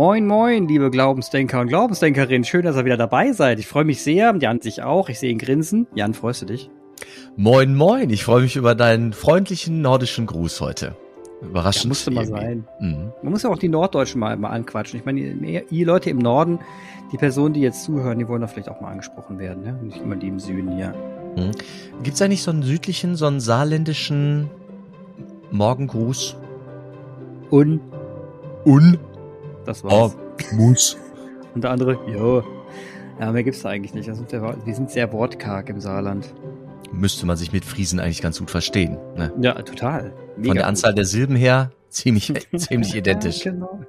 Moin, moin, liebe Glaubensdenker und Glaubensdenkerinnen. Schön, dass ihr wieder dabei seid. Ich freue mich sehr. Jan sich auch. Ich sehe ihn grinsen. Jan, freust du dich? Moin, moin. Ich freue mich über deinen freundlichen nordischen Gruß heute. Überraschend. Ja, musste mal sein. Mhm. Man muss ja auch die Norddeutschen mal, mal anquatschen. Ich meine, ihr Leute im Norden, die Personen, die jetzt zuhören, die wollen da vielleicht auch mal angesprochen werden. Ne? Nicht immer die im Süden hier. Mhm. Gibt es eigentlich so einen südlichen, so einen saarländischen Morgengruß? Un. Un. Das war's. Oh, muss. Und der andere, jo. Ja, mehr gibt's da eigentlich nicht. Also, wir sind sehr wortkarg im Saarland. Müsste man sich mit Friesen eigentlich ganz gut verstehen. Ne? Ja, total. Mega Von der Anzahl der Silben her ziemlich, ziemlich identisch. Ja, genau.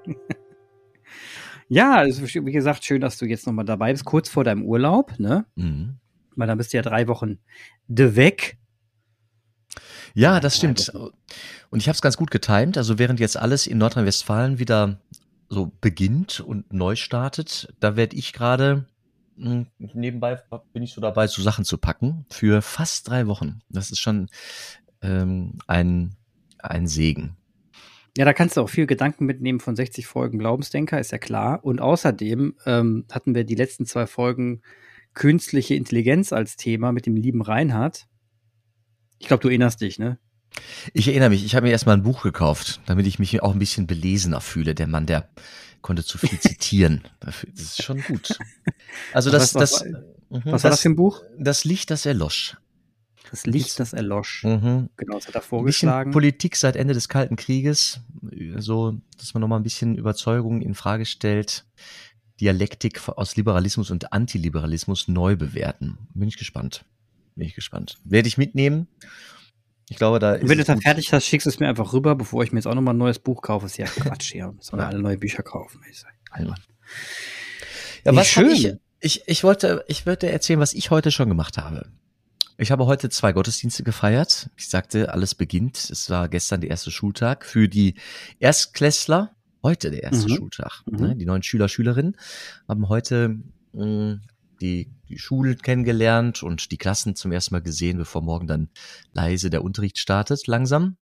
ja, also, wie gesagt, schön, dass du jetzt nochmal dabei bist, kurz vor deinem Urlaub, ne? Mhm. Weil dann bist du ja drei Wochen de weg. Ja, das stimmt. Und ich habe es ganz gut getimt. Also während jetzt alles in Nordrhein-Westfalen wieder so beginnt und neu startet, da werde ich gerade hm, nebenbei bin ich so dabei, so Sachen zu packen für fast drei Wochen. Das ist schon ähm, ein, ein Segen. Ja, da kannst du auch viel Gedanken mitnehmen von 60 Folgen Glaubensdenker, ist ja klar. Und außerdem ähm, hatten wir die letzten zwei Folgen künstliche Intelligenz als Thema mit dem lieben Reinhard. Ich glaube, du erinnerst dich, ne? Ich erinnere mich, ich habe mir erstmal ein Buch gekauft, damit ich mich auch ein bisschen belesener fühle. Der Mann, der konnte zu viel zitieren. Das ist schon gut. Also das, was, das, was, was war das für ein Buch? Das Licht, das erlosch. Das Licht, das erlosch. Mhm. Genau, das hat er vorgeschlagen. Politik seit Ende des Kalten Krieges, so, dass man nochmal ein bisschen Überzeugungen in Frage stellt. Dialektik aus Liberalismus und Antiliberalismus neu bewerten. Bin ich gespannt. Bin ich gespannt. Werde ich mitnehmen. Ich glaube, da ist. Wenn du dann fertig hast, schickst du es mir einfach rüber, bevor ich mir jetzt auch nochmal ein neues Buch kaufe. Das ist ja Quatsch hier. Sollen ja. alle neue Bücher kaufen. Ich sag, ja, ja was schön. Ich, ich, ich wollte, ich würde erzählen, was ich heute schon gemacht habe. Ich habe heute zwei Gottesdienste gefeiert. Ich sagte, alles beginnt. Es war gestern der erste Schultag für die Erstklässler. Heute der erste mhm. Schultag. Mhm. Ne? Die neuen Schüler, Schülerinnen haben heute mh, mm, die, die Schule kennengelernt und die Klassen zum ersten Mal gesehen, bevor morgen dann leise der Unterricht startet, langsam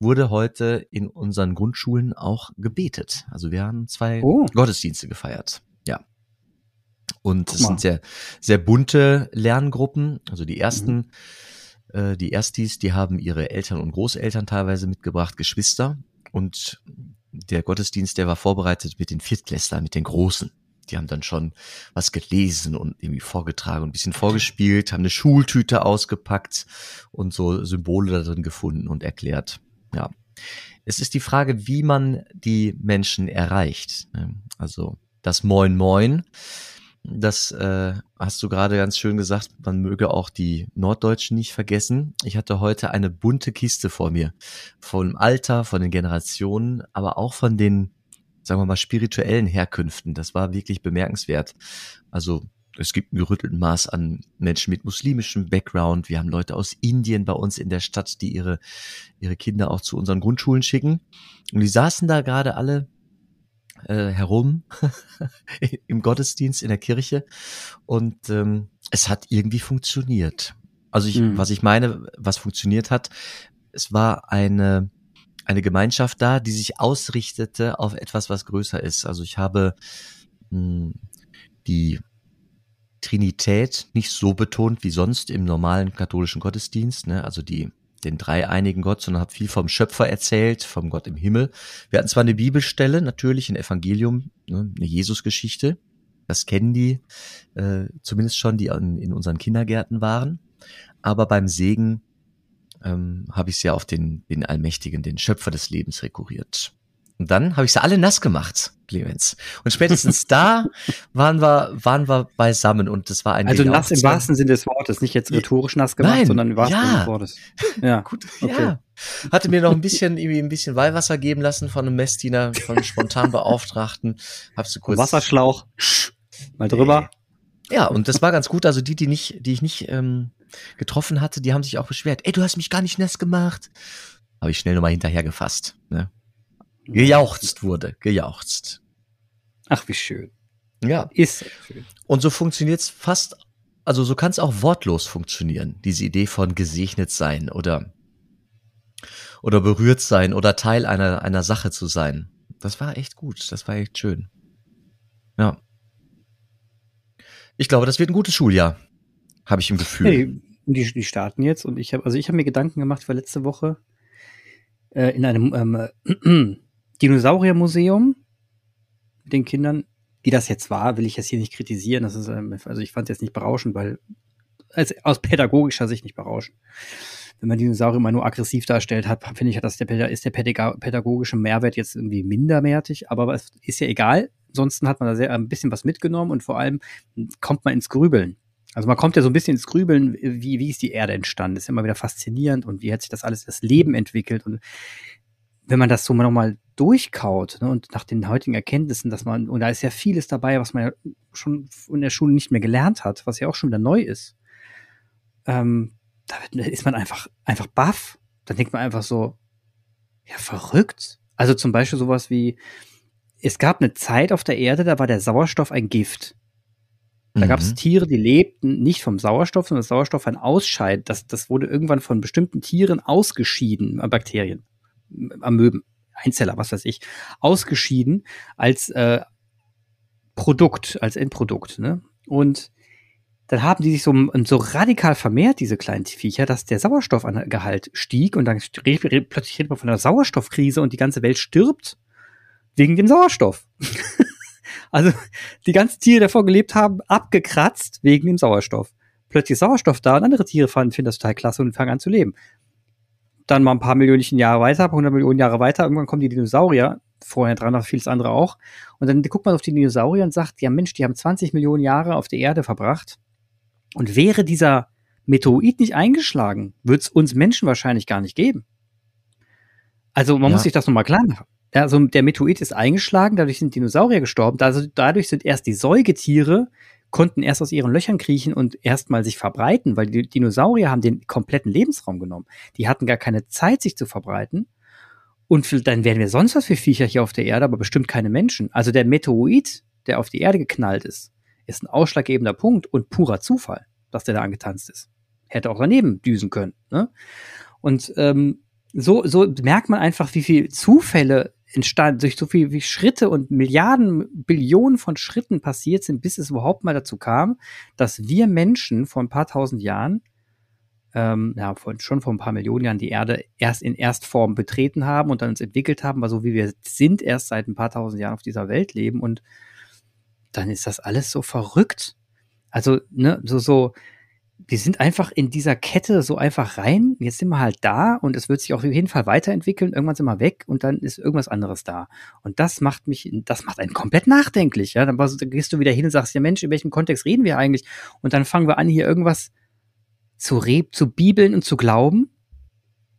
wurde heute in unseren Grundschulen auch gebetet. Also wir haben zwei oh. Gottesdienste gefeiert. Ja. Und es sind sehr, sehr bunte Lerngruppen. Also die ersten, mhm. äh, die Erstis, die haben ihre Eltern und Großeltern teilweise mitgebracht, Geschwister. Und der Gottesdienst, der war vorbereitet mit den Viertklässlern, mit den Großen die haben dann schon was gelesen und irgendwie vorgetragen und ein bisschen vorgespielt, haben eine Schultüte ausgepackt und so Symbole da drin gefunden und erklärt. Ja. Es ist die Frage, wie man die Menschen erreicht. Ne? Also das Moin Moin, das äh, hast du gerade ganz schön gesagt, man möge auch die Norddeutschen nicht vergessen. Ich hatte heute eine bunte Kiste vor mir. Vom Alter, von den Generationen, aber auch von den sagen wir mal, spirituellen Herkünften. Das war wirklich bemerkenswert. Also es gibt ein gerüttelten Maß an Menschen mit muslimischem Background. Wir haben Leute aus Indien bei uns in der Stadt, die ihre, ihre Kinder auch zu unseren Grundschulen schicken. Und die saßen da gerade alle äh, herum im Gottesdienst in der Kirche und ähm, es hat irgendwie funktioniert. Also ich, mhm. was ich meine, was funktioniert hat, es war eine eine Gemeinschaft da, die sich ausrichtete auf etwas, was größer ist. Also ich habe mh, hm, die Trinität nicht so betont wie sonst im normalen katholischen Gottesdienst, ne? also die den dreieinigen Gott, sondern habe viel vom Schöpfer erzählt, vom Gott im Himmel. Wir hatten zwar eine Bibelstelle, natürlich ein Evangelium, ne? eine Jesusgeschichte, das kennen die, äh, zumindest schon, die in, in unseren Kindergärten waren, aber beim Segen ähm, habe ich sie auf den, den Allmächtigen, den Schöpfer des Lebens rekurriert. Und dann habe ich sie alle nass gemacht, Clemens. Und spätestens da waren wir, waren wir beisammen und das war ein Also nass im wahrsten Sinne des Wortes, nicht jetzt rhetorisch nass gemacht, Nein, sondern im wahrsten Sinne des Wortes. Ja, gut, okay. ja. Hatte mir noch ein bisschen, irgendwie ein bisschen Weihwasser geben lassen von einem Messdiener, von einem Spontanbeauftragten. Hab's du kurz. Wasserschlauch. Mal drüber. Ja, und das war ganz gut. Also die, die nicht, die ich nicht ähm, getroffen hatte, die haben sich auch beschwert. Ey, du hast mich gar nicht nass gemacht. Habe ich schnell nochmal hinterher gefasst. Ne? Gejauchzt wurde, gejauchzt. Ach, wie schön. Ja. Ist schön. Und so funktioniert's fast, also so kann es auch wortlos funktionieren, diese Idee von gesegnet sein oder, oder berührt sein oder Teil einer, einer Sache zu sein. Das war echt gut, das war echt schön. Ja. Ich glaube, das wird ein gutes Schuljahr. Habe ich im Gefühl. Hey, die, die starten jetzt und ich habe, also ich habe mir Gedanken gemacht für letzte Woche äh, in einem ähm, Dinosauriermuseum mit den Kindern. Wie das jetzt war, will ich jetzt hier nicht kritisieren. Das ist, ähm, also ich fand es jetzt nicht berauschend, weil also aus pädagogischer Sicht nicht berauschend. Wenn man Dinosaurier immer nur aggressiv darstellt hat, finde ich, dass der, ist der pädagogische Mehrwert jetzt irgendwie minderwertig, aber es ist ja egal. Ansonsten hat man da sehr ein bisschen was mitgenommen und vor allem kommt man ins Grübeln. Also man kommt ja so ein bisschen ins Grübeln, wie, wie ist die Erde entstanden? Das ist immer wieder faszinierend und wie hat sich das alles, das Leben entwickelt und wenn man das so mal nochmal durchkaut ne, und nach den heutigen Erkenntnissen, dass man, und da ist ja vieles dabei, was man ja schon in der Schule nicht mehr gelernt hat, was ja auch schon wieder neu ist, ähm, da ist man einfach, einfach baff. Dann denkt man einfach so, ja, verrückt. Also zum Beispiel sowas wie, es gab eine Zeit auf der Erde, da war der Sauerstoff ein Gift. Da mhm. gab es Tiere, die lebten nicht vom Sauerstoff, sondern das Sauerstoff ein Ausscheid. Das, das wurde irgendwann von bestimmten Tieren ausgeschieden, äh, Bakterien, Amöben, Einzeller, was weiß ich, ausgeschieden als äh, Produkt, als Endprodukt. Ne? Und dann haben die sich so, so radikal vermehrt, diese kleinen Viecher, dass der Sauerstoffgehalt stieg und dann plötzlich redet man von einer Sauerstoffkrise und die ganze Welt stirbt wegen dem Sauerstoff. also die ganzen Tiere, die davor gelebt haben, abgekratzt wegen dem Sauerstoff. Plötzlich Sauerstoff da und andere Tiere fanden, finden das total klasse und fangen an zu leben. Dann mal ein paar Millionen Jahre weiter, ein paar hundert Millionen Jahre weiter, irgendwann kommen die Dinosaurier, vorher dran, noch vieles andere auch. Und dann guckt man auf die Dinosaurier und sagt, ja Mensch, die haben 20 Millionen Jahre auf der Erde verbracht und wäre dieser Meteorit nicht eingeschlagen, wird es uns Menschen wahrscheinlich gar nicht geben. Also man ja. muss sich das nochmal klar machen. Also der Meteorit ist eingeschlagen, dadurch sind Dinosaurier gestorben, also dadurch sind erst die Säugetiere, konnten erst aus ihren Löchern kriechen und erstmal sich verbreiten, weil die Dinosaurier haben den kompletten Lebensraum genommen. Die hatten gar keine Zeit, sich zu verbreiten. Und dann wären wir sonst was für Viecher hier auf der Erde, aber bestimmt keine Menschen. Also der Meteorit, der auf die Erde geknallt ist, ist ein ausschlaggebender Punkt und purer Zufall, dass der da angetanzt ist. Hätte auch daneben düsen können. Ne? Und ähm, so, so merkt man einfach, wie viel Zufälle entstanden, durch so viel wie Schritte und Milliarden, Billionen von Schritten passiert sind, bis es überhaupt mal dazu kam, dass wir Menschen vor ein paar tausend Jahren, ähm, ja, schon vor ein paar Millionen Jahren die Erde erst in Erstform betreten haben und dann uns entwickelt haben, weil so wie wir sind, erst seit ein paar tausend Jahren auf dieser Welt leben und dann ist das alles so verrückt. Also, ne, so, so, wir sind einfach in dieser Kette so einfach rein. Jetzt sind wir halt da und es wird sich auf jeden Fall weiterentwickeln. Irgendwann sind wir weg und dann ist irgendwas anderes da. Und das macht mich, das macht einen komplett nachdenklich. Ja, dann, gehst du wieder hin und sagst, ja Mensch, in welchem Kontext reden wir eigentlich? Und dann fangen wir an, hier irgendwas zu re zu bibeln und zu glauben.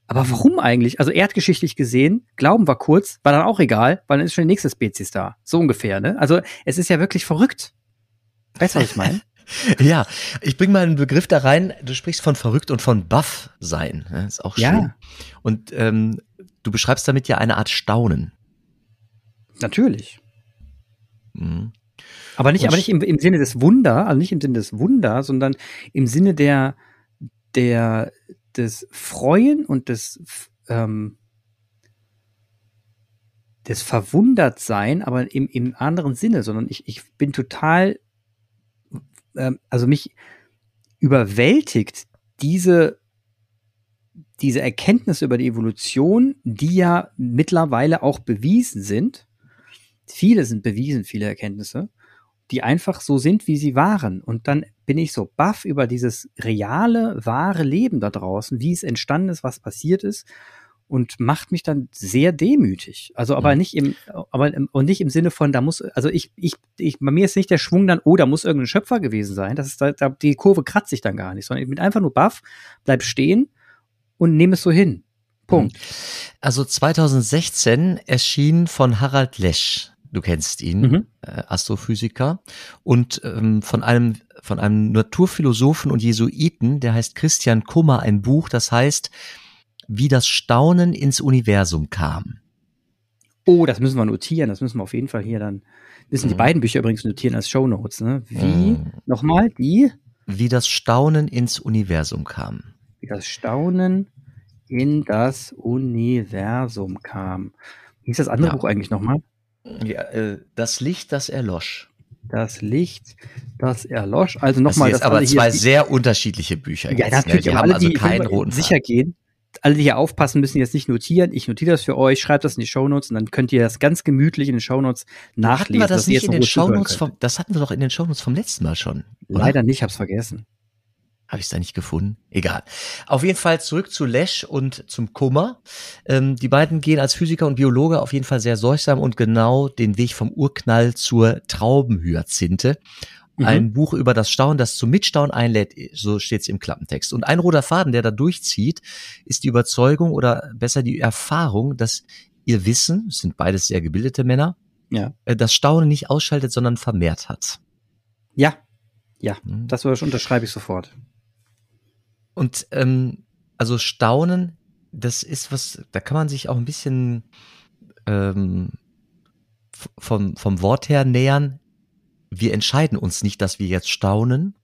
Aber warum eigentlich? Also erdgeschichtlich gesehen, Glauben war kurz, war dann auch egal, weil dann ist schon die nächste Spezies da. So ungefähr, ne? Also es ist ja wirklich verrückt. Weißt du, was ich meine? ja, ich bring mal einen Begriff da rein. Du sprichst von verrückt und von Buff sein. Das ist auch schön. Ja. Und ähm, du beschreibst damit ja eine Art Staunen. Natürlich. Mhm. Aber nicht, aber nicht im, im Sinne des Wunder, also nicht im Sinne des Wunder, sondern im Sinne der, der, des Freuen und des, ähm, des Verwundertsein, aber im, im anderen Sinne, sondern ich, ich bin total, ähm, also mich überwältigt diese, diese Erkenntnisse über die Evolution, die ja mittlerweile auch bewiesen sind. Viele sind bewiesen, viele Erkenntnisse die einfach so sind, wie sie waren. Und dann bin ich so baff über dieses reale, wahre Leben da draußen, wie es entstanden ist, was passiert ist und macht mich dann sehr demütig. Also aber mhm. nicht im, aber und nicht im Sinne von, da muss, also ich, ich, ich, bei mir ist nicht der Schwung dann, oh, da muss irgendein Schöpfer gewesen sein. Das ist da, da die Kurve kratzt sich dann gar nicht, sondern ich bin einfach nur baff, bleib stehen und nehme es so hin. Punkt. Mhm. Also 2016 erschien von Harald Lesch du kennst ihn, mhm. äh, Astrophysiker, und ähm, von einem von einem Naturphilosophen und Jesuiten, der heißt Christian Kummer, ein Buch, das heißt, wie das Staunen ins Universum kam. Oh, das müssen wir notieren, das müssen wir auf jeden Fall hier dann, müssen mhm. die beiden Bücher übrigens notieren als Show Notes, ne? Wie, mhm. nochmal, wie? Wie das Staunen ins Universum kam. Wie das Staunen in das Universum kam. Wie ist das andere ja. Buch eigentlich nochmal? Ja, äh, das Licht, das erlosch. das Licht, das erlosch. Also nochmal. Das, das aber zwei sehr unterschiedliche Bücher. Ja, jetzt, natürlich. Ne? Die haben alle, also keinen roten sicher gehen. Alle, die hier aufpassen, müssen jetzt nicht notieren. Ich notiere das für euch, schreibt das in die Shownotes und dann könnt ihr das ganz gemütlich in den Shownotes nachlesen. Hatten wir das nicht in den Shownotes vom, das hatten wir doch in den Shownotes vom letzten Mal schon. Oder? Leider nicht, hab's vergessen. Habe ich es da nicht gefunden? Egal. Auf jeden Fall zurück zu Lesch und zum Kummer. Ähm, die beiden gehen als Physiker und Biologe auf jeden Fall sehr sorgsam und genau den Weg vom Urknall zur Traubenhyazinthe. Mhm. Ein Buch über das Staunen, das zum Mitstaunen einlädt, so steht es im Klappentext. Und ein roter Faden, der da durchzieht, ist die Überzeugung oder besser die Erfahrung, dass ihr Wissen, es sind beides sehr gebildete Männer, ja. Äh, das Staunen nicht ausschaltet, sondern vermehrt hat. Ja, ja, mhm. das unterschreibe ich sofort. Und ähm, also Staunen, das ist was, da kann man sich auch ein bisschen ähm, vom, vom Wort her nähern. Wir entscheiden uns nicht, dass wir jetzt staunen,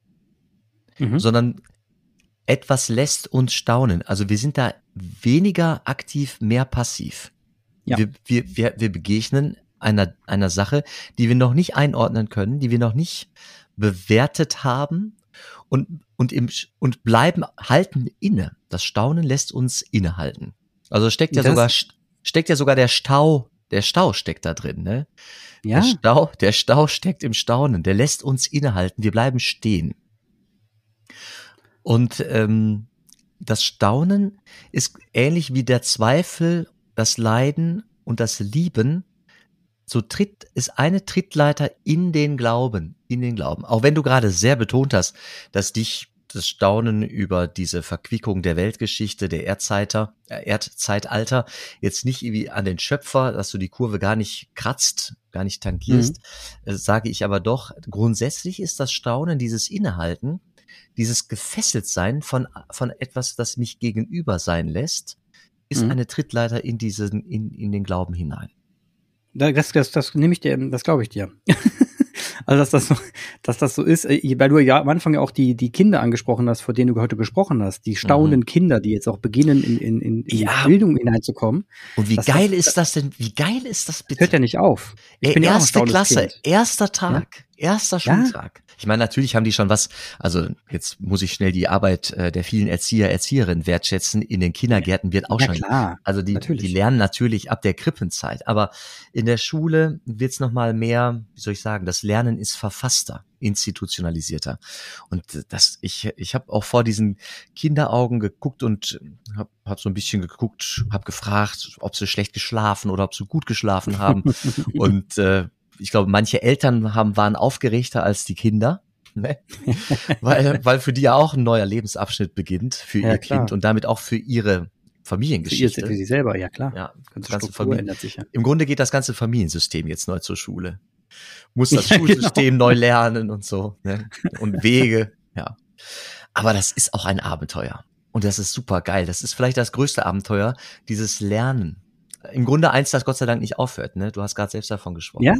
mhm. sondern etwas lässt uns staunen. Also wir sind da weniger aktiv, mehr passiv. Ja. Wir, wir, wir, wir begegnen einer, einer Sache, die wir noch nicht einordnen können, die wir noch nicht bewertet haben und, und, im, und bleiben, halten inne. Das Staunen lässt uns innehalten. Also steckt ja das sogar, steckt ja sogar der Stau, der Stau steckt da drin, ne? Ja. Der Stau, der Stau steckt im Staunen, der lässt uns innehalten, wir bleiben stehen. Und ähm, das Staunen ist ähnlich wie der Zweifel, das Leiden und das Lieben so tritt, ist eine Trittleiter in den Glauben, in den Glauben. Auch wenn du gerade sehr betont hast, dass dich das Staunen über diese Verquickung der Weltgeschichte, der Erdzeiter, äh, Erdzeitalter jetzt nicht irgendwie an den Schöpfer, dass du die Kurve gar nicht kratzt, gar nicht tangierst, mhm. äh, sage ich aber doch, grundsätzlich ist das Staunen, dieses Innehalten, dieses Gefesseltsein von, von etwas, das mich gegenüber sein lässt, ist mhm. eine Trittleiter in diesen, in, in den Glauben hinein. Das, das, das nehme ich dir, das glaube ich dir. also dass das so, dass das so ist, äh, weil du ja am Anfang ja auch die die Kinder angesprochen hast, vor denen du heute gesprochen hast, die staunenden mhm. Kinder, die jetzt auch beginnen in in, in, in ja. Bildung hineinzukommen. Und wie geil das, ist das denn? Wie geil ist das bitte? Hört ja nicht auf. Ich Ey, bin erste ja Klasse, kind. erster Tag. Ja? Erster Schultag. Ich meine, natürlich haben die schon was, also jetzt muss ich schnell die Arbeit äh, der vielen Erzieher, Erzieherinnen wertschätzen. In den Kindergärten wird auch ja, schon. Klar, also die, die lernen natürlich ab der Krippenzeit. Aber in der Schule wird es nochmal mehr, wie soll ich sagen, das Lernen ist verfasster, institutionalisierter. Und das, ich, ich habe auch vor diesen Kinderaugen geguckt und habe hab so ein bisschen geguckt, habe gefragt, ob sie schlecht geschlafen oder ob sie gut geschlafen haben. und äh, ich glaube, manche Eltern haben, waren aufgeregter als die Kinder. Ne? weil, weil für die ja auch ein neuer Lebensabschnitt beginnt für ja, ihr klar. Kind und damit auch für ihre Familiengeschichte. Für, ihr, für sie selber, ja klar. Ja, ganze ganze Familie, ändert sich ja. Im Grunde geht das ganze Familiensystem jetzt neu zur Schule. Muss das ja, Schulsystem genau. neu lernen und so. Ne? Und Wege, ja. Aber das ist auch ein Abenteuer. Und das ist super geil. Das ist vielleicht das größte Abenteuer, dieses Lernen. Im Grunde eins, das Gott sei Dank nicht aufhört. Ne? Du hast gerade selbst davon gesprochen. Ja,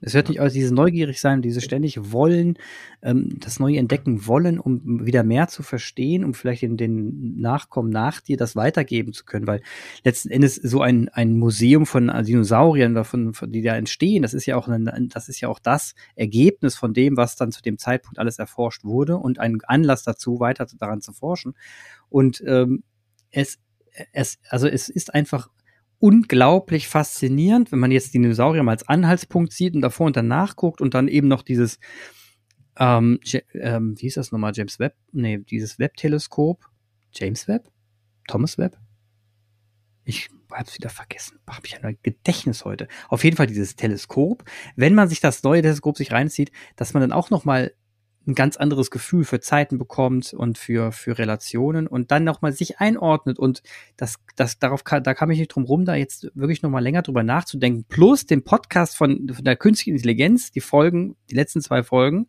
es hört nicht aus, dieses neugierig sein, dieses ständig wollen, ähm, das Neue entdecken wollen, um wieder mehr zu verstehen, um vielleicht in den Nachkommen nach dir das weitergeben zu können, weil letzten Endes so ein, ein Museum von Dinosauriern, davon, von, die da entstehen, das ist ja auch ein, das ist ja auch das Ergebnis von dem, was dann zu dem Zeitpunkt alles erforscht wurde und ein Anlass dazu, weiter daran zu forschen. Und ähm, es, es, also es ist einfach unglaublich faszinierend, wenn man jetzt Dinosaurier mal als Anhaltspunkt sieht und davor und danach guckt und dann eben noch dieses, ähm, ähm, wie hieß das nochmal, James Webb? Nee, dieses Webb-Teleskop. James Webb? Thomas Webb? Ich hab's wieder vergessen. Hab ich ein Gedächtnis heute. Auf jeden Fall dieses Teleskop. Wenn man sich das neue Teleskop sich reinzieht, dass man dann auch noch mal ein ganz anderes Gefühl für Zeiten bekommt und für, für Relationen und dann nochmal sich einordnet und das, das, darauf da kam ich nicht drum rum, da jetzt wirklich nochmal länger drüber nachzudenken. Plus den Podcast von, von der künstlichen Intelligenz, die Folgen, die letzten zwei Folgen,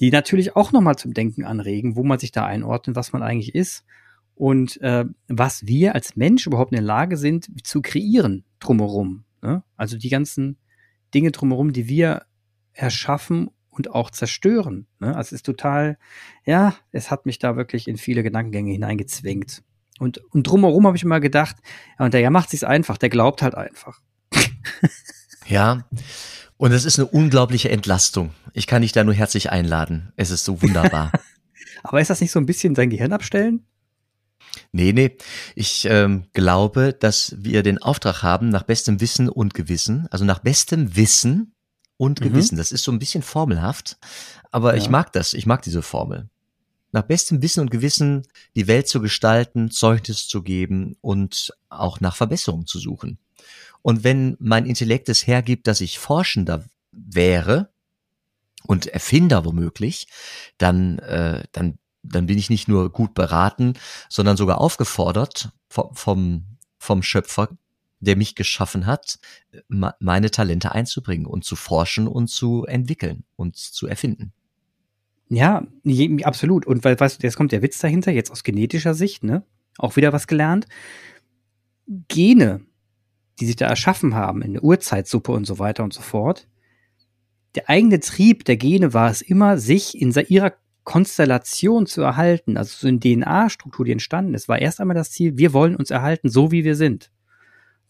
die natürlich auch nochmal zum Denken anregen, wo man sich da einordnet, was man eigentlich ist und äh, was wir als Mensch überhaupt in der Lage sind zu kreieren drumherum. Ne? Also die ganzen Dinge drumherum, die wir erschaffen und auch zerstören. Ne? Also es ist total, ja, es hat mich da wirklich in viele Gedankengänge hineingezwängt. Und, und drumherum habe ich immer gedacht, ja, und der ja macht sich's einfach, der glaubt halt einfach. ja. Und es ist eine unglaubliche Entlastung. Ich kann dich da nur herzlich einladen. Es ist so wunderbar. Aber ist das nicht so ein bisschen sein Gehirn abstellen? Nee, nee. Ich ähm, glaube, dass wir den Auftrag haben, nach bestem Wissen und Gewissen, also nach bestem Wissen und mhm. Gewissen. Das ist so ein bisschen formelhaft, aber ja. ich mag das. Ich mag diese Formel. Nach bestem Wissen und Gewissen die Welt zu gestalten, Zeugnis zu geben und auch nach Verbesserung zu suchen. Und wenn mein Intellekt es hergibt, dass ich Forschender wäre und Erfinder womöglich, dann, äh, dann dann bin ich nicht nur gut beraten, sondern sogar aufgefordert vom, vom Schöpfer, der mich geschaffen hat, meine Talente einzubringen und zu forschen und zu entwickeln und zu erfinden. Ja, absolut. Und weil, du, jetzt kommt der Witz dahinter, jetzt aus genetischer Sicht, ne? Auch wieder was gelernt. Gene, die sich da erschaffen haben in der Urzeitsuppe und so weiter und so fort. Der eigene Trieb der Gene war es immer, sich in ihrer Konstellation zu erhalten, also so eine DNA-Struktur, die entstanden ist, war erst einmal das Ziel, wir wollen uns erhalten, so wie wir sind.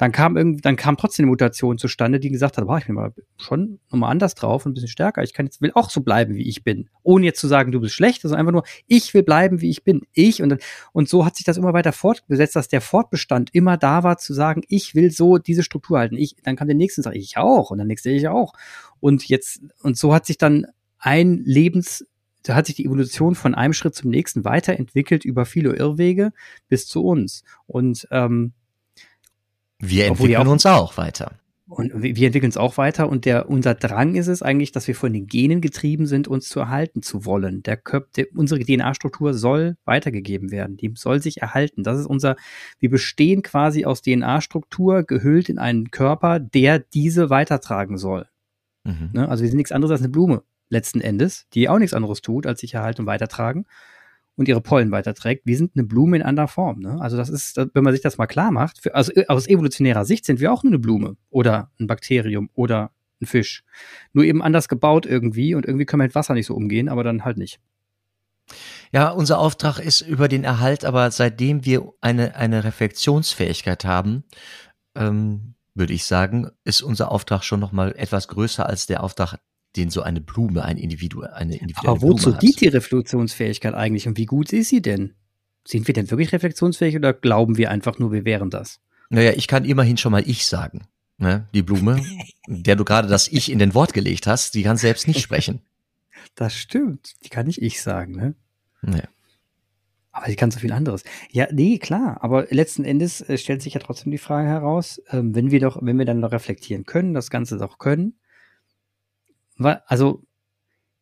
Dann kam irgendwie, dann kam trotzdem eine Mutation zustande, die gesagt hat, boah, ich bin mal schon nochmal anders drauf und ein bisschen stärker. Ich kann jetzt, will auch so bleiben, wie ich bin. Ohne jetzt zu sagen, du bist schlecht, sondern einfach nur, ich will bleiben, wie ich bin. Ich. Und, dann, und so hat sich das immer weiter fortgesetzt, dass der Fortbestand immer da war, zu sagen, ich will so diese Struktur halten. Ich, dann kam der nächste und sagt, ich auch. Und der nächste, ich auch. Und jetzt, und so hat sich dann ein Lebens, da hat sich die Evolution von einem Schritt zum nächsten weiterentwickelt über viele Irrwege bis zu uns. Und ähm, wir entwickeln auch, uns auch weiter. Und wir entwickeln uns auch weiter und der, unser Drang ist es eigentlich, dass wir von den Genen getrieben sind, uns zu erhalten zu wollen. Der Körper, der, unsere DNA-Struktur soll weitergegeben werden. Die soll sich erhalten. Das ist unser, wir bestehen quasi aus DNA-Struktur gehüllt in einen Körper, der diese weitertragen soll. Mhm. Ne? Also wir sind nichts anderes als eine Blume letzten Endes, die auch nichts anderes tut, als sich erhalten und weitertragen und ihre Pollen weiterträgt. Wir sind eine Blume in anderer Form. Ne? Also das ist, wenn man sich das mal klar macht, für, also aus evolutionärer Sicht sind wir auch nur eine Blume oder ein Bakterium oder ein Fisch. Nur eben anders gebaut irgendwie und irgendwie können wir mit Wasser nicht so umgehen, aber dann halt nicht. Ja, unser Auftrag ist über den Erhalt, aber seitdem wir eine, eine Reflexionsfähigkeit haben, ähm, würde ich sagen, ist unser Auftrag schon nochmal etwas größer als der Auftrag den so eine Blume, ein Individu, eine individuelle Aber wozu Blume dient die Reflexionsfähigkeit eigentlich und wie gut ist sie denn? Sind wir denn wirklich reflexionsfähig oder glauben wir einfach nur, wir wären das? Naja, ich kann immerhin schon mal ich sagen. Ne? Die Blume, der du gerade das Ich in den Wort gelegt hast, die kann selbst nicht sprechen. Das stimmt. Die kann nicht ich sagen, ne? Nee. Aber sie kann so viel anderes. Ja, nee, klar. Aber letzten Endes äh, stellt sich ja trotzdem die Frage heraus, ähm, wenn wir doch, wenn wir dann noch reflektieren können, das Ganze doch können, also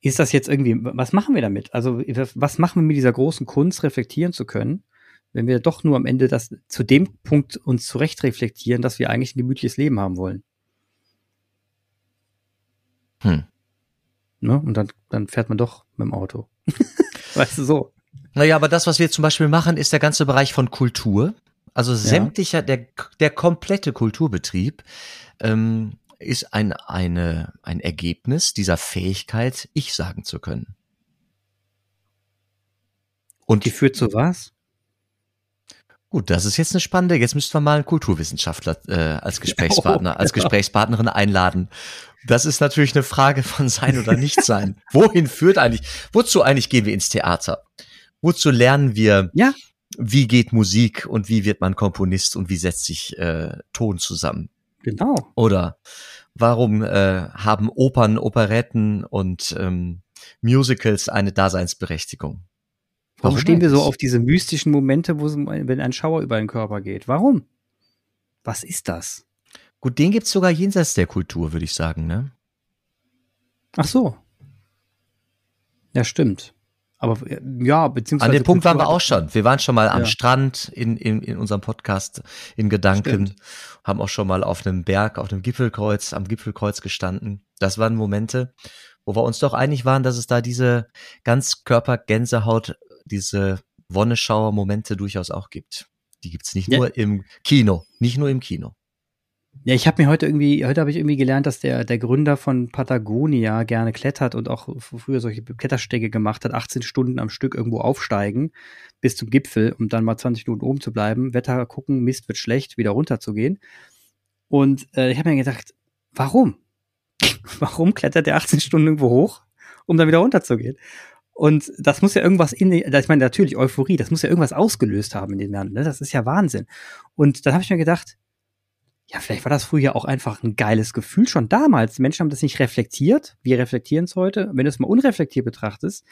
ist das jetzt irgendwie, was machen wir damit? Also was machen wir mit dieser großen Kunst, reflektieren zu können, wenn wir doch nur am Ende das zu dem Punkt uns zurecht reflektieren, dass wir eigentlich ein gemütliches Leben haben wollen? Hm. Ne? Und dann, dann fährt man doch mit dem Auto. weißt du so. Naja, aber das, was wir zum Beispiel machen, ist der ganze Bereich von Kultur. Also sämtlicher, ja. der, der komplette Kulturbetrieb ähm, ist ein, eine, ein Ergebnis dieser Fähigkeit, ich sagen zu können. Und die führt zu was? Gut, das ist jetzt eine spannende. Jetzt müssten wir mal einen Kulturwissenschaftler äh, als Gesprächspartner, als Gesprächspartnerin einladen. Das ist natürlich eine Frage von sein oder nicht sein. Wohin führt eigentlich? Wozu eigentlich gehen wir ins Theater? Wozu lernen wir? Ja. Wie geht Musik und wie wird man Komponist und wie setzt sich äh, Ton zusammen? Genau. Oder warum äh, haben Opern, Operetten und ähm, Musicals eine Daseinsberechtigung? Warum, warum stehen wir so auf diese mystischen Momente, wo es, wenn ein Schauer über den Körper geht? Warum? Was ist das? Gut, den gibt's sogar jenseits der Kultur, würde ich sagen, ne? Ach so. Ja, stimmt. Aber ja, beziehungsweise. An dem Punkt waren wir auch schon. Wir waren schon mal am ja. Strand in, in, in unserem Podcast in Gedanken, Stimmt. haben auch schon mal auf einem Berg, auf einem Gipfelkreuz, am Gipfelkreuz gestanden. Das waren Momente, wo wir uns doch einig waren, dass es da diese Ganzkörper-Gänsehaut, diese Wonneschauer-Momente durchaus auch gibt. Die gibt's nicht ja. nur im Kino, nicht nur im Kino. Ja, ich habe mir heute irgendwie, heute habe ich irgendwie gelernt, dass der, der Gründer von Patagonia gerne klettert und auch früher solche Kletterstege gemacht hat, 18 Stunden am Stück irgendwo aufsteigen bis zum Gipfel, um dann mal 20 Minuten oben zu bleiben, Wetter gucken, Mist wird schlecht, wieder runter zu gehen. Und äh, ich habe mir gedacht, warum? Warum klettert der 18 Stunden irgendwo hoch, um dann wieder runterzugehen? Und das muss ja irgendwas in, ich meine natürlich Euphorie, das muss ja irgendwas ausgelöst haben in den Männern. Ne? Das ist ja Wahnsinn. Und dann habe ich mir gedacht, ja, vielleicht war das früher auch einfach ein geiles Gefühl schon damals. Die Menschen haben das nicht reflektiert. Wir reflektieren es heute. Wenn du es mal unreflektiert betrachtest,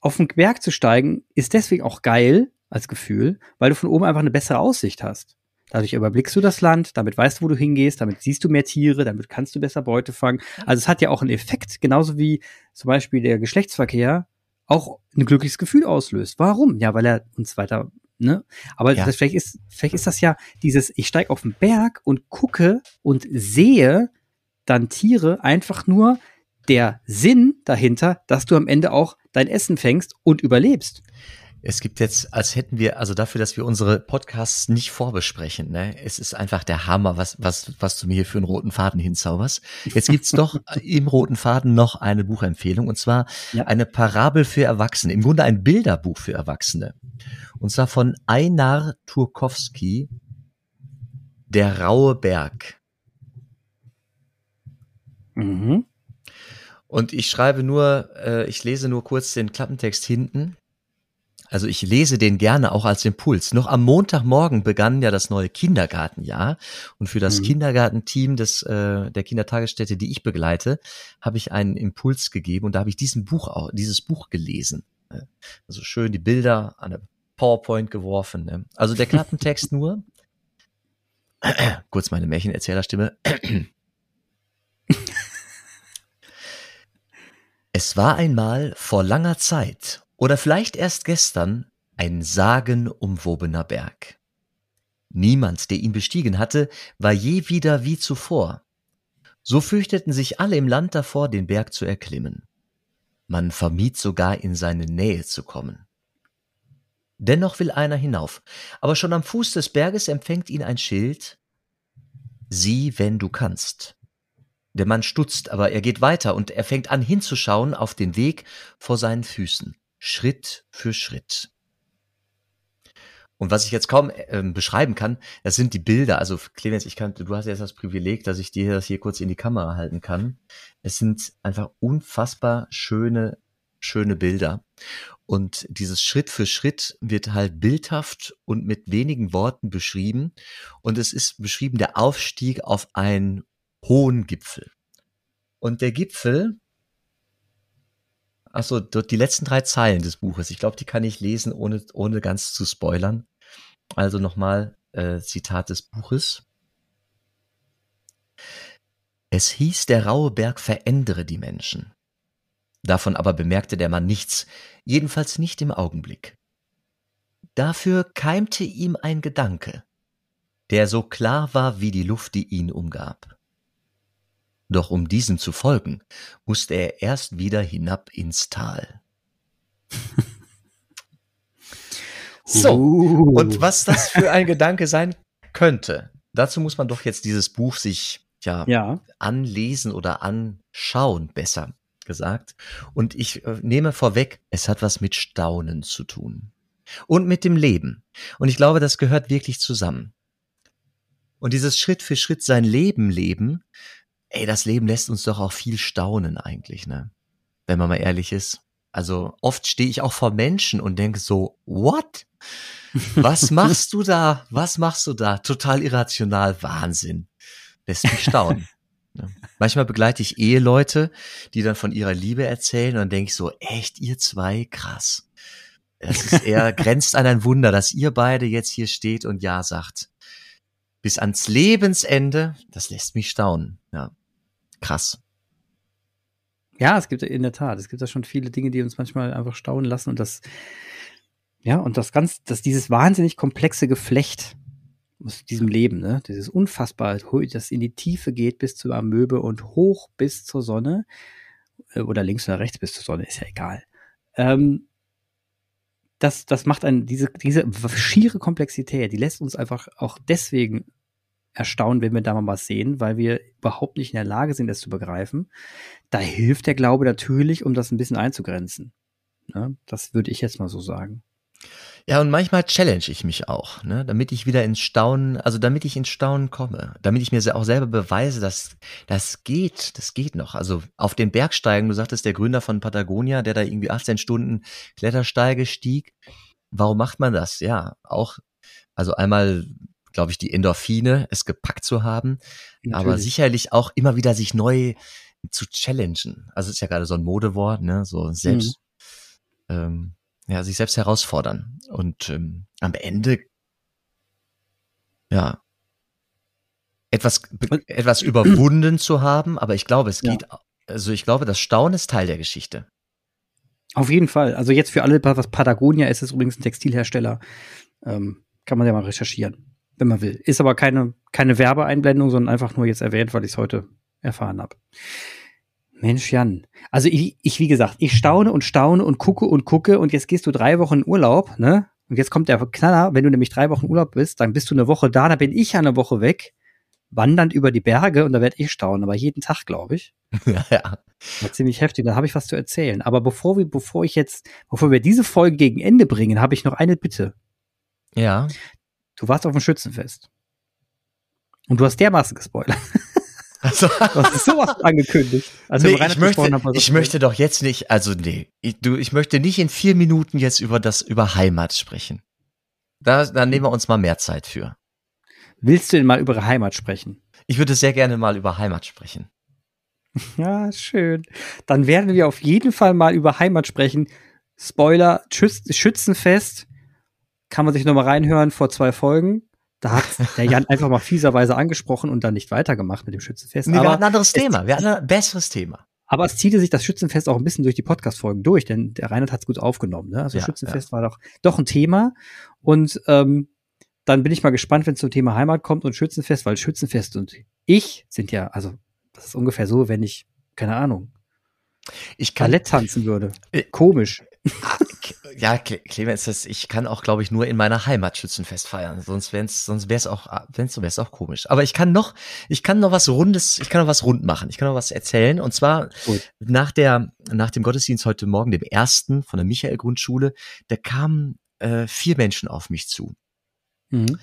auf den Berg zu steigen, ist deswegen auch geil als Gefühl, weil du von oben einfach eine bessere Aussicht hast. Dadurch überblickst du das Land, damit weißt du, wo du hingehst, damit siehst du mehr Tiere, damit kannst du besser Beute fangen. Also es hat ja auch einen Effekt, genauso wie zum Beispiel der Geschlechtsverkehr auch ein glückliches Gefühl auslöst. Warum? Ja, weil er uns weiter, ne? Aber ja. das, vielleicht ist, vielleicht ist das ja dieses, ich steige auf den Berg und gucke und sehe dann Tiere einfach nur der Sinn dahinter, dass du am Ende auch dein Essen fängst und überlebst. Es gibt jetzt, als hätten wir, also dafür, dass wir unsere Podcasts nicht vorbesprechen, ne? Es ist einfach der Hammer, was, was, was du mir hier für einen roten Faden hinzauberst. Jetzt gibt's doch im roten Faden noch eine Buchempfehlung, und zwar ja. eine Parabel für Erwachsene, im Grunde ein Bilderbuch für Erwachsene. Und zwar von Einar Turkowski, Der raue Berg. Mhm. Und ich schreibe nur, äh, ich lese nur kurz den Klappentext hinten. Also ich lese den gerne auch als Impuls. Noch am Montagmorgen begann ja das neue Kindergartenjahr und für das mhm. Kindergartenteam des äh, der Kindertagesstätte, die ich begleite, habe ich einen Impuls gegeben und da habe ich diesen Buch auch dieses Buch gelesen. Also schön die Bilder an der PowerPoint geworfen. Ne? Also der Klappentext nur. Kurz meine Märchenerzählerstimme. es war einmal vor langer Zeit oder vielleicht erst gestern ein sagenumwobener Berg. Niemand, der ihn bestiegen hatte, war je wieder wie zuvor. So fürchteten sich alle im Land davor, den Berg zu erklimmen. Man vermied sogar in seine Nähe zu kommen. Dennoch will einer hinauf, aber schon am Fuß des Berges empfängt ihn ein Schild Sieh, wenn du kannst. Der Mann stutzt, aber er geht weiter und er fängt an hinzuschauen auf den Weg vor seinen Füßen. Schritt für Schritt. Und was ich jetzt kaum äh, beschreiben kann, das sind die Bilder. Also Clemens, ich kann, du hast jetzt das Privileg, dass ich dir das hier kurz in die Kamera halten kann. Es sind einfach unfassbar schöne, schöne Bilder. Und dieses Schritt für Schritt wird halt bildhaft und mit wenigen Worten beschrieben. Und es ist beschrieben der Aufstieg auf einen hohen Gipfel. Und der Gipfel, Achso, die letzten drei Zeilen des Buches. Ich glaube, die kann ich lesen, ohne, ohne ganz zu spoilern. Also nochmal äh, Zitat des Buches. Es hieß, der raue Berg verändere die Menschen. Davon aber bemerkte der Mann nichts, jedenfalls nicht im Augenblick. Dafür keimte ihm ein Gedanke, der so klar war wie die Luft, die ihn umgab. Doch um diesem zu folgen, musste er erst wieder hinab ins Tal. so, uh. und was das für ein Gedanke sein könnte, dazu muss man doch jetzt dieses Buch sich ja, ja. anlesen oder anschauen, besser gesagt. Und ich äh, nehme vorweg, es hat was mit Staunen zu tun. Und mit dem Leben. Und ich glaube, das gehört wirklich zusammen. Und dieses Schritt für Schritt sein Leben leben, ey, das Leben lässt uns doch auch viel staunen eigentlich, ne? Wenn man mal ehrlich ist. Also oft stehe ich auch vor Menschen und denke so, what? Was machst du da? Was machst du da? Total irrational, Wahnsinn. Lässt mich staunen. Ne? Manchmal begleite ich Eheleute, die dann von ihrer Liebe erzählen und dann denke ich so, echt, ihr zwei, krass. Das ist eher, grenzt an ein Wunder, dass ihr beide jetzt hier steht und Ja sagt. Bis ans Lebensende, das lässt mich staunen. Ja. Krass. Ja, es gibt in der Tat, es gibt da schon viele Dinge, die uns manchmal einfach staunen lassen und das, ja, und das ganz, dass dieses wahnsinnig komplexe Geflecht aus diesem Leben, ne, dieses unfassbar, das in die Tiefe geht bis zur Amöbe und hoch bis zur Sonne, äh, oder links oder rechts bis zur Sonne, ist ja egal. Ähm, das, das macht einen, diese, diese schiere Komplexität, die lässt uns einfach auch deswegen erstaunt, wenn wir da mal was sehen, weil wir überhaupt nicht in der Lage sind, das zu begreifen. Da hilft der Glaube natürlich, um das ein bisschen einzugrenzen. Ne? Das würde ich jetzt mal so sagen. Ja, und manchmal challenge ich mich auch, ne, damit ich wieder ins Staunen, also damit ich ins Staunen komme, damit ich mir auch selber beweise, dass das geht, das geht noch. Also auf den Bergsteigen, du sagtest, der Gründer von Patagonia, der da irgendwie 18 Stunden Klettersteige stieg. Warum macht man das? Ja, auch, also einmal, glaube ich, die Endorphine, es gepackt zu haben, Natürlich. aber sicherlich auch immer wieder sich neu zu challengen. Also ist ja gerade so ein Modewort, ne, so selbst, mhm. ähm, ja, sich selbst herausfordern. Und ähm, am Ende, ja, etwas, etwas überwunden zu haben, aber ich glaube, es geht, ja. also ich glaube, das Staunen ist Teil der Geschichte. Auf jeden Fall. Also jetzt für alle, was Patagonia ist, ist übrigens ein Textilhersteller. Ähm, kann man ja mal recherchieren, wenn man will. Ist aber keine, keine Werbeeinblendung, sondern einfach nur jetzt erwähnt, weil ich es heute erfahren habe. Mensch, Jan. Also ich, ich, wie gesagt, ich staune und staune und gucke und gucke und jetzt gehst du drei Wochen in Urlaub, ne? Und jetzt kommt der Knaller, wenn du nämlich drei Wochen Urlaub bist, dann bist du eine Woche da, dann bin ich ja eine Woche weg, wandernd über die Berge und da werde ich staunen, aber jeden Tag, glaube ich. Ja, ja. War ziemlich heftig, da habe ich was zu erzählen. Aber bevor wir, bevor ich jetzt, bevor wir diese Folge gegen Ende bringen, habe ich noch eine Bitte. Ja. Du warst auf dem Schützenfest. Und du hast dermaßen gespoilert. Also, Was ist sowas angekündigt? Also nee, ich möchte, haben, ich möchte doch jetzt nicht, also nee, ich, du, ich möchte nicht in vier Minuten jetzt über das, über Heimat sprechen. Da, da nehmen wir uns mal mehr Zeit für. Willst du denn mal über Heimat sprechen? Ich würde sehr gerne mal über Heimat sprechen. Ja, schön. Dann werden wir auf jeden Fall mal über Heimat sprechen. Spoiler, Schützenfest. Kann man sich nochmal reinhören vor zwei Folgen. Da hat der Jan einfach mal fieserweise angesprochen und dann nicht weitergemacht mit dem Schützenfest. Nee, wir hatten ein anderes Thema, wir hatten ein besseres Thema. Aber es zielte sich das Schützenfest auch ein bisschen durch die Podcast-Folgen durch, denn der Reinhard hat es gut aufgenommen. Ne? Also ja, Schützenfest ja. war doch, doch ein Thema. Und ähm, dann bin ich mal gespannt, wenn es zum Thema Heimat kommt und Schützenfest, weil Schützenfest und ich sind ja, also das ist ungefähr so, wenn ich, keine Ahnung, ich kann, Ballett tanzen würde. Äh, Komisch. Ja, Clemens, das, ich kann auch, glaube ich, nur in meiner Heimat Schützenfest feiern. Sonst wär's, sonst wär's auch, ah, wenn's so wär's auch komisch. Aber ich kann noch, ich kann noch was Rundes, ich kann noch was rund machen. Ich kann noch was erzählen. Und zwar Gut. nach der, nach dem Gottesdienst heute Morgen, dem ersten von der Michael-Grundschule, da kamen äh, vier Menschen auf mich zu. Mhm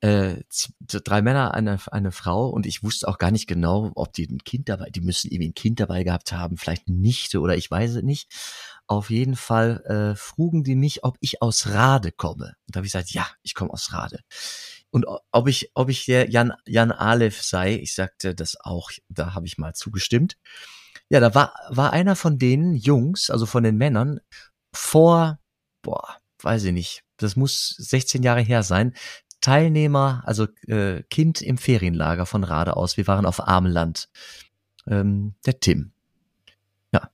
äh, drei Männer, eine, eine Frau und ich wusste auch gar nicht genau, ob die ein Kind dabei, die müssen irgendwie ein Kind dabei gehabt haben, vielleicht eine Nichte oder ich weiß es nicht. Auf jeden Fall äh, frugen die mich, ob ich aus Rade komme. Und da habe ich gesagt, ja, ich komme aus Rade. Und ob ich, ob ich der Jan, Jan Aleph sei, ich sagte das auch, da habe ich mal zugestimmt. Ja, da war, war einer von den Jungs, also von den Männern, vor, boah, weiß ich nicht, das muss 16 Jahre her sein, Teilnehmer, also äh, Kind im Ferienlager von Rade aus. Wir waren auf Armland. Ähm, der Tim. Ja.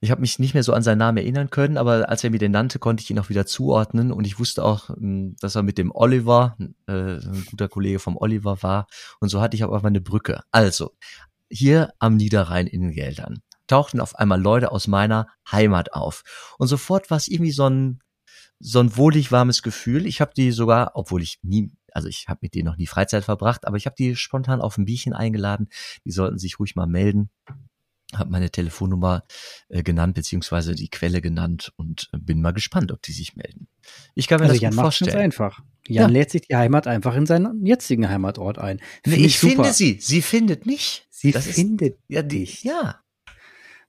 Ich habe mich nicht mehr so an seinen Namen erinnern können, aber als er mir den nannte, konnte ich ihn auch wieder zuordnen und ich wusste auch, hm, dass er mit dem Oliver, äh, ein guter Kollege vom Oliver war und so hatte ich auch eine Brücke. Also, hier am Niederrhein in den Geldern tauchten auf einmal Leute aus meiner Heimat auf. Und sofort war es irgendwie so ein so ein wohlig warmes Gefühl. Ich habe die sogar, obwohl ich nie, also ich habe mit denen noch nie Freizeit verbracht, aber ich habe die spontan auf ein Bierchen eingeladen. Die sollten sich ruhig mal melden. Habe meine Telefonnummer äh, genannt beziehungsweise die Quelle genannt und äh, bin mal gespannt, ob die sich melden. Ich kann mir also das Jan gut vorstellen. Ganz einfach. Jan ja. lädt sich die Heimat einfach in seinen jetzigen Heimatort ein. Find nee, ich, ich finde sie. Sie findet mich. Sie das findet ist, ja, dich. Ja.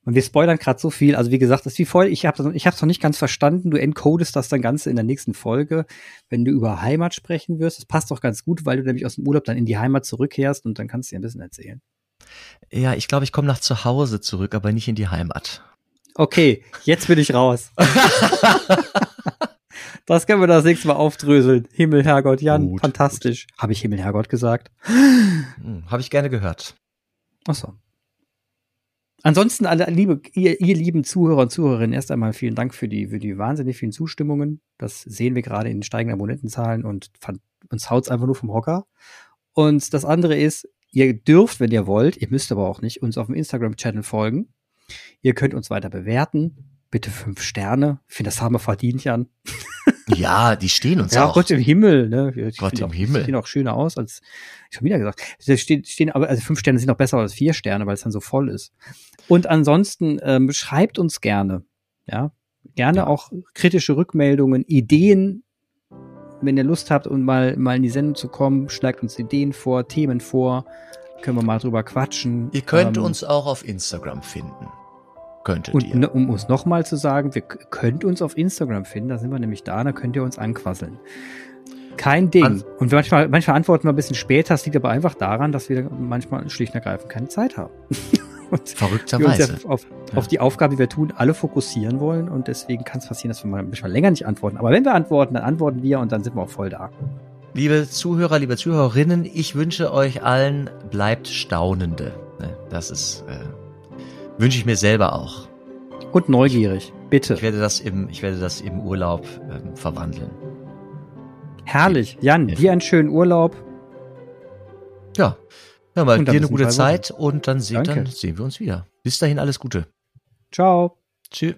Und wir spoilern gerade so viel. Also wie gesagt, das ist wie voll. Ich habe ich noch nicht ganz verstanden. Du encodest das dann Ganze in der nächsten Folge, wenn du über Heimat sprechen wirst. Das passt doch ganz gut, weil du nämlich aus dem Urlaub dann in die Heimat zurückkehrst und dann kannst du dir ein bisschen erzählen. Ja, ich glaube, ich komme nach zu Hause zurück, aber nicht in die Heimat. Okay, jetzt bin ich raus. das können wir das nächste Mal aufdröseln. Himmel, Herrgott, Jan, gut, fantastisch. Habe ich Himmel, Herrgott gesagt? Hm, Habe ich gerne gehört. Ach so. Ansonsten, alle liebe, ihr, ihr lieben Zuhörer und Zuhörerinnen, erst einmal vielen Dank für die, für die wahnsinnig vielen Zustimmungen. Das sehen wir gerade in den steigenden Abonnentenzahlen und fand, uns haut's einfach nur vom Hocker. Und das andere ist, ihr dürft, wenn ihr wollt, ihr müsst aber auch nicht, uns auf dem Instagram-Channel folgen. Ihr könnt uns weiter bewerten. Bitte fünf Sterne. Ich finde, das haben wir verdient, Jan. Ja, die stehen uns ja, auch. Gott im Himmel, ne? Ich Gott im auch, Himmel. Die sehen auch schöner aus als, schon wieder gesagt. Sie stehen, stehen aber, also fünf Sterne sind noch besser als vier Sterne, weil es dann so voll ist. Und ansonsten, ähm, schreibt uns gerne, ja. Gerne ja. auch kritische Rückmeldungen, Ideen. Wenn ihr Lust habt, und mal, mal in die Sendung zu kommen, schlagt uns Ideen vor, Themen vor. Können wir mal drüber quatschen. Ihr könnt ähm, uns auch auf Instagram finden. Könntet und, ihr. Und um uns nochmal zu sagen, wir könnt uns auf Instagram finden, da sind wir nämlich da, da könnt ihr uns anquasseln. Kein Ding. An und manchmal, manchmal antworten wir ein bisschen später, das liegt aber einfach daran, dass wir manchmal schlicht und ergreifend keine Zeit haben. Verrückterweise. Ja auf, ja. auf, die Aufgabe, die wir tun, alle fokussieren wollen und deswegen kann es passieren, dass wir mal manchmal länger nicht antworten. Aber wenn wir antworten, dann antworten wir und dann sind wir auch voll da. Liebe Zuhörer, liebe Zuhörerinnen, ich wünsche euch allen, bleibt Staunende. Ne, das ist, äh, wünsche ich mir selber auch. Und neugierig, bitte. Ich werde das im, ich werde das im Urlaub äh, verwandeln. Herrlich. Jan, dir einen schönen Urlaub. Ja. Ja, mal dir eine gute Zeit und dann, se dann sehen wir uns wieder. Bis dahin alles Gute. Ciao. Tschüss.